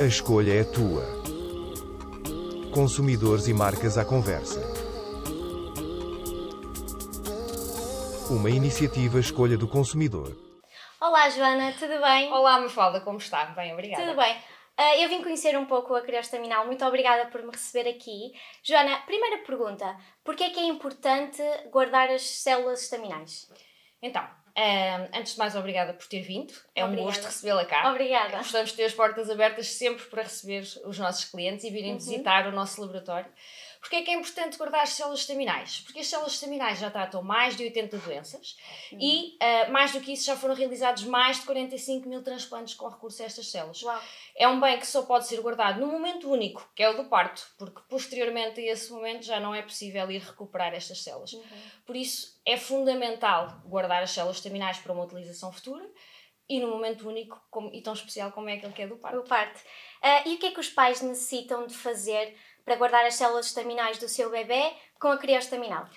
A escolha é tua. Consumidores e marcas à conversa. Uma iniciativa Escolha do Consumidor. Olá, Joana, tudo bem? Olá, Mafalda, como está? Bem, obrigada. Tudo bem. Uh, eu vim conhecer um pouco a Criostaminal. Muito obrigada por me receber aqui. Joana, primeira pergunta. Porquê é que é importante guardar as células estaminais? Então, antes de mais, obrigada por ter vindo. É obrigada. um gosto recebê-la cá. Obrigada. Gostamos de ter as portas abertas sempre para receber os nossos clientes e virem uhum. visitar o nosso laboratório. Porquê é que é importante guardar as células estaminais? Porque as células estaminais já tratam mais de 80 doenças uhum. e, uh, mais do que isso, já foram realizados mais de 45 mil transplantes com recurso a estas células. Uau. É um bem que só pode ser guardado num momento único, que é o do parto, porque posteriormente a esse momento já não é possível ir recuperar estas células. Uhum. Por isso, é fundamental guardar as células estaminais para uma utilização futura e num momento único como, e tão especial como é aquele que é do parto. O parto. Uh, e o que é que os pais necessitam de fazer para guardar as células estaminais do seu bebê com a criostaminal?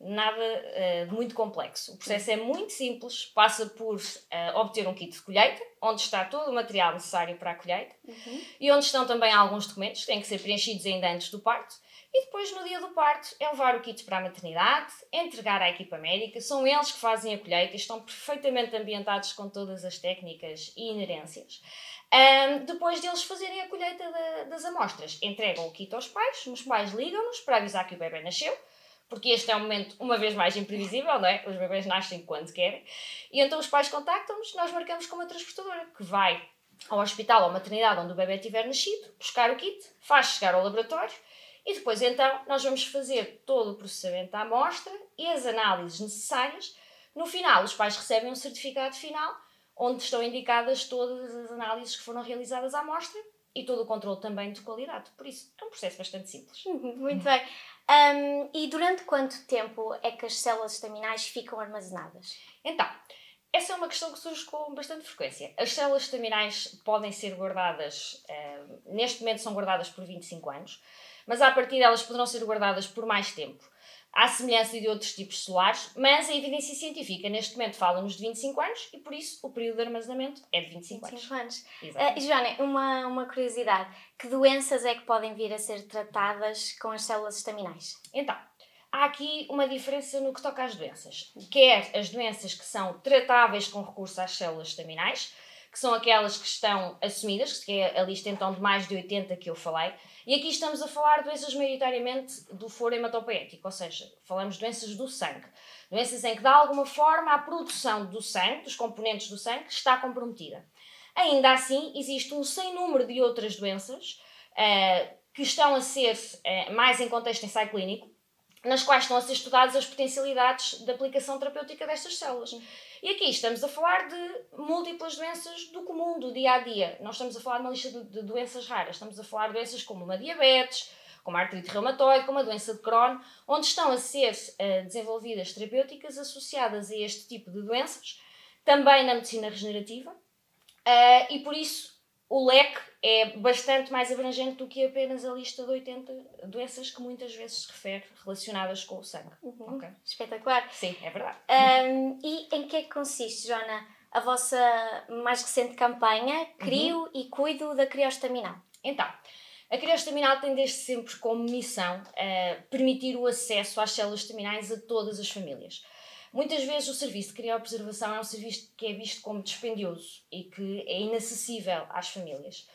Nada uh, de muito complexo. O processo é muito simples, passa por uh, obter um kit de colheita, onde está todo o material necessário para a colheita uhum. e onde estão também alguns documentos que têm que ser preenchidos ainda antes do parto. E depois, no dia do parto, é levar o kit para a maternidade, entregar à equipa médica. São eles que fazem a colheita estão perfeitamente ambientados com todas as técnicas e inerências. Um, depois deles fazerem a colheita das amostras, entregam o kit aos pais, os pais ligam-nos para avisar que o bebê nasceu, porque este é um momento, uma vez mais, imprevisível, não é? Os bebés nascem quando querem. E então os pais contactam-nos, nós marcamos com uma transportadora que vai ao hospital ou maternidade onde o bebê tiver nascido, buscar o kit, faz chegar ao laboratório e depois então nós vamos fazer todo o processamento da amostra e as análises necessárias. No final, os pais recebem um certificado final onde estão indicadas todas as análises que foram realizadas à amostra e todo o controle também de qualidade. Por isso, é um processo bastante simples. Muito bem. Um, e durante quanto tempo é que as células estaminais ficam armazenadas? Então, essa é uma questão que surge com bastante frequência. As células estaminais podem ser guardadas, neste momento são guardadas por 25 anos, mas a partir delas poderão ser guardadas por mais tempo à semelhança de outros tipos solares, mas a evidência científica neste momento fala-nos de 25 anos e por isso o período de armazenamento é de 25, 25 anos. anos. Uh, Joana, uma, uma curiosidade: que doenças é que podem vir a ser tratadas com as células estaminais? Então, há aqui uma diferença no que toca às doenças. Quer as doenças que são tratáveis com recurso às células estaminais, que são aquelas que estão assumidas, que é a lista então de mais de 80 que eu falei, e aqui estamos a falar de doenças maioritariamente do foro hematopoético, ou seja, falamos de doenças do sangue. Doenças em que, de alguma forma, a produção do sangue, dos componentes do sangue, está comprometida. Ainda assim, existe um sem número de outras doenças uh, que estão a ser uh, mais em contexto ensaio clínico, nas quais estão a ser estudadas as potencialidades de aplicação terapêutica destas células. E aqui estamos a falar de múltiplas doenças do comum, do dia a dia. Nós estamos a falar de uma lista de, doenças raras. Estamos a falar de doenças como uma diabetes, como a artrite reumatoide, como a doença de Crohn, onde estão a ser uh, desenvolvidas terapêuticas associadas a este tipo de doenças, também na medicina regenerativa, uh, e por isso o leque é bastante mais abrangente do que apenas a lista de 80 doenças que muitas vezes se refere relacionadas com o sangue. Uhum. Okay. Espetacular. Sim, é verdade. Um, e em que é que consiste, Joana, a vossa mais recente campanha Crio uhum. e Cuido da Criostaminal? Então, a criostaminal tem desde sempre como missão uh, permitir o acesso às células estaminais a todas as famílias. Muitas vezes o serviço de criopreservação é um serviço que é visto como dispendioso e que é inacessível às famílias.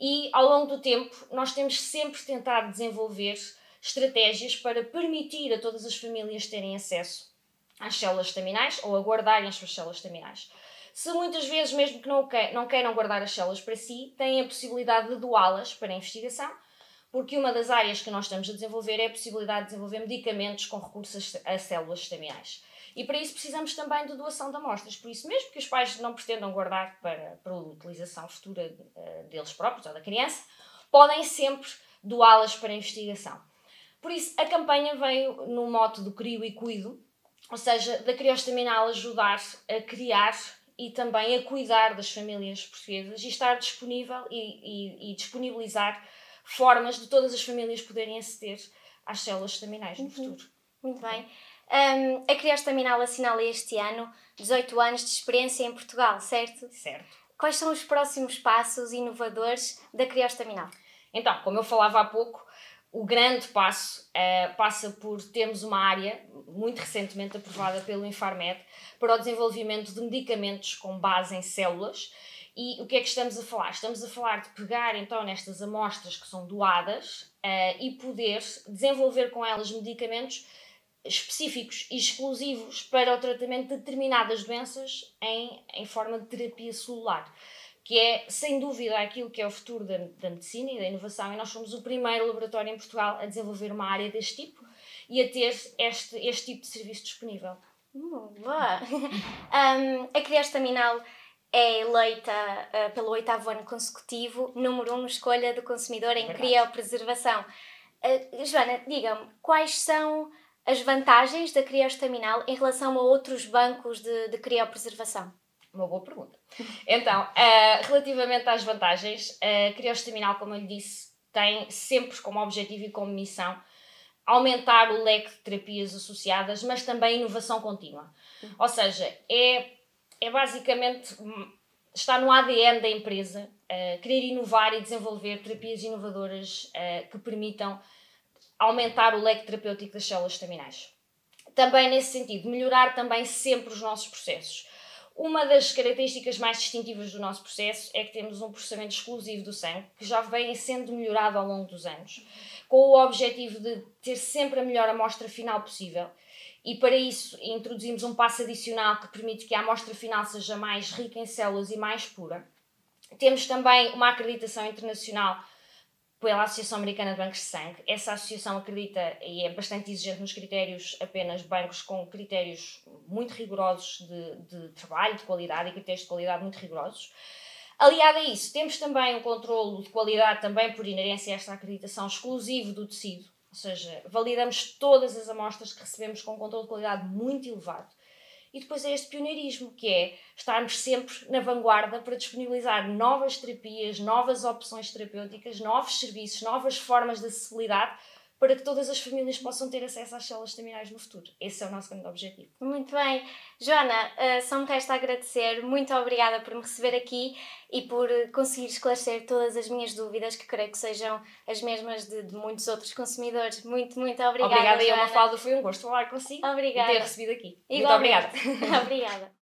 E ao longo do tempo, nós temos sempre tentado desenvolver estratégias para permitir a todas as famílias terem acesso às células estaminais ou a guardarem as suas células estaminais. Se muitas vezes, mesmo que não, não queiram guardar as células para si, têm a possibilidade de doá-las para a investigação, porque uma das áreas que nós estamos a desenvolver é a possibilidade de desenvolver medicamentos com recursos a células estaminais. E para isso precisamos também de doação de amostras. Por isso, mesmo que os pais não pretendam guardar para, para utilização futura uh, deles próprios ou da criança, podem sempre doá-las para investigação. Por isso, a campanha veio no mote do crio e cuido, ou seja, da criostaminal ajudar a criar e também a cuidar das famílias portuguesas e estar disponível e, e, e disponibilizar formas de todas as famílias poderem aceder às células estaminais no uhum. futuro. Muito bem. Um, a Criostaminal assinala este ano 18 anos de experiência em Portugal, certo? Certo. quais são os próximos passos inovadores da criostaminal? Então, como eu falava há pouco, o grande passo uh, passa por termos uma área muito recentemente aprovada pelo Infarmed para o desenvolvimento de medicamentos com base em células. E o que é que estamos a falar? Estamos a falar de pegar então nestas amostras que são doadas uh, e poder desenvolver com elas medicamentos específicos e exclusivos para o tratamento de determinadas doenças em, em forma de terapia celular, que é sem dúvida aquilo que é o futuro da, da medicina e da inovação, e nós somos o primeiro laboratório em Portugal a desenvolver uma área deste tipo e a ter este, este tipo de serviço disponível. Uh, boa! um, a Criastaminal é eleita uh, pelo oitavo ano consecutivo número um escolha do consumidor em criopreservação. Uh, Joana, diga-me, quais são as vantagens da crioestaminal em relação a outros bancos de, de criopreservação? Uma boa pergunta. Então, uh, relativamente às vantagens, a crioestaminal, como eu lhe disse, tem sempre como objetivo e como missão aumentar o leque de terapias associadas, mas também inovação contínua. Ou seja, é, é basicamente está no ADN da empresa uh, querer inovar e desenvolver terapias inovadoras uh, que permitam aumentar o leque terapêutico das células estaminais. Também nesse sentido, melhorar também sempre os nossos processos. Uma das características mais distintivas do nosso processo é que temos um processamento exclusivo do sangue, que já vem sendo melhorado ao longo dos anos, com o objetivo de ter sempre a melhor amostra final possível. E para isso introduzimos um passo adicional que permite que a amostra final seja mais rica em células e mais pura. Temos também uma acreditação internacional pela Associação Americana de Bancos de Sangue. Essa associação acredita e é bastante exigente nos critérios, apenas bancos com critérios muito rigorosos de, de trabalho, de qualidade e critérios de qualidade muito rigorosos. Aliado a isso, temos também um controlo de qualidade, também por inerência a esta acreditação exclusivo do tecido, ou seja, validamos todas as amostras que recebemos com um controle de qualidade muito elevado. E depois é este pioneirismo, que é estarmos sempre na vanguarda para disponibilizar novas terapias, novas opções terapêuticas, novos serviços, novas formas de acessibilidade para que todas as famílias possam ter acesso às células terminais no futuro. Esse é o nosso grande objetivo. Muito bem. Joana, uh, só me resta agradecer. Muito obrigada por me receber aqui e por conseguir esclarecer todas as minhas dúvidas, que creio que sejam as mesmas de, de muitos outros consumidores. Muito, muito obrigada. Obrigada, Joana. eu, Mafalda. Foi um gosto falar consigo obrigada. e ter recebido aqui. Igualmente. Muito obrigada. obrigada.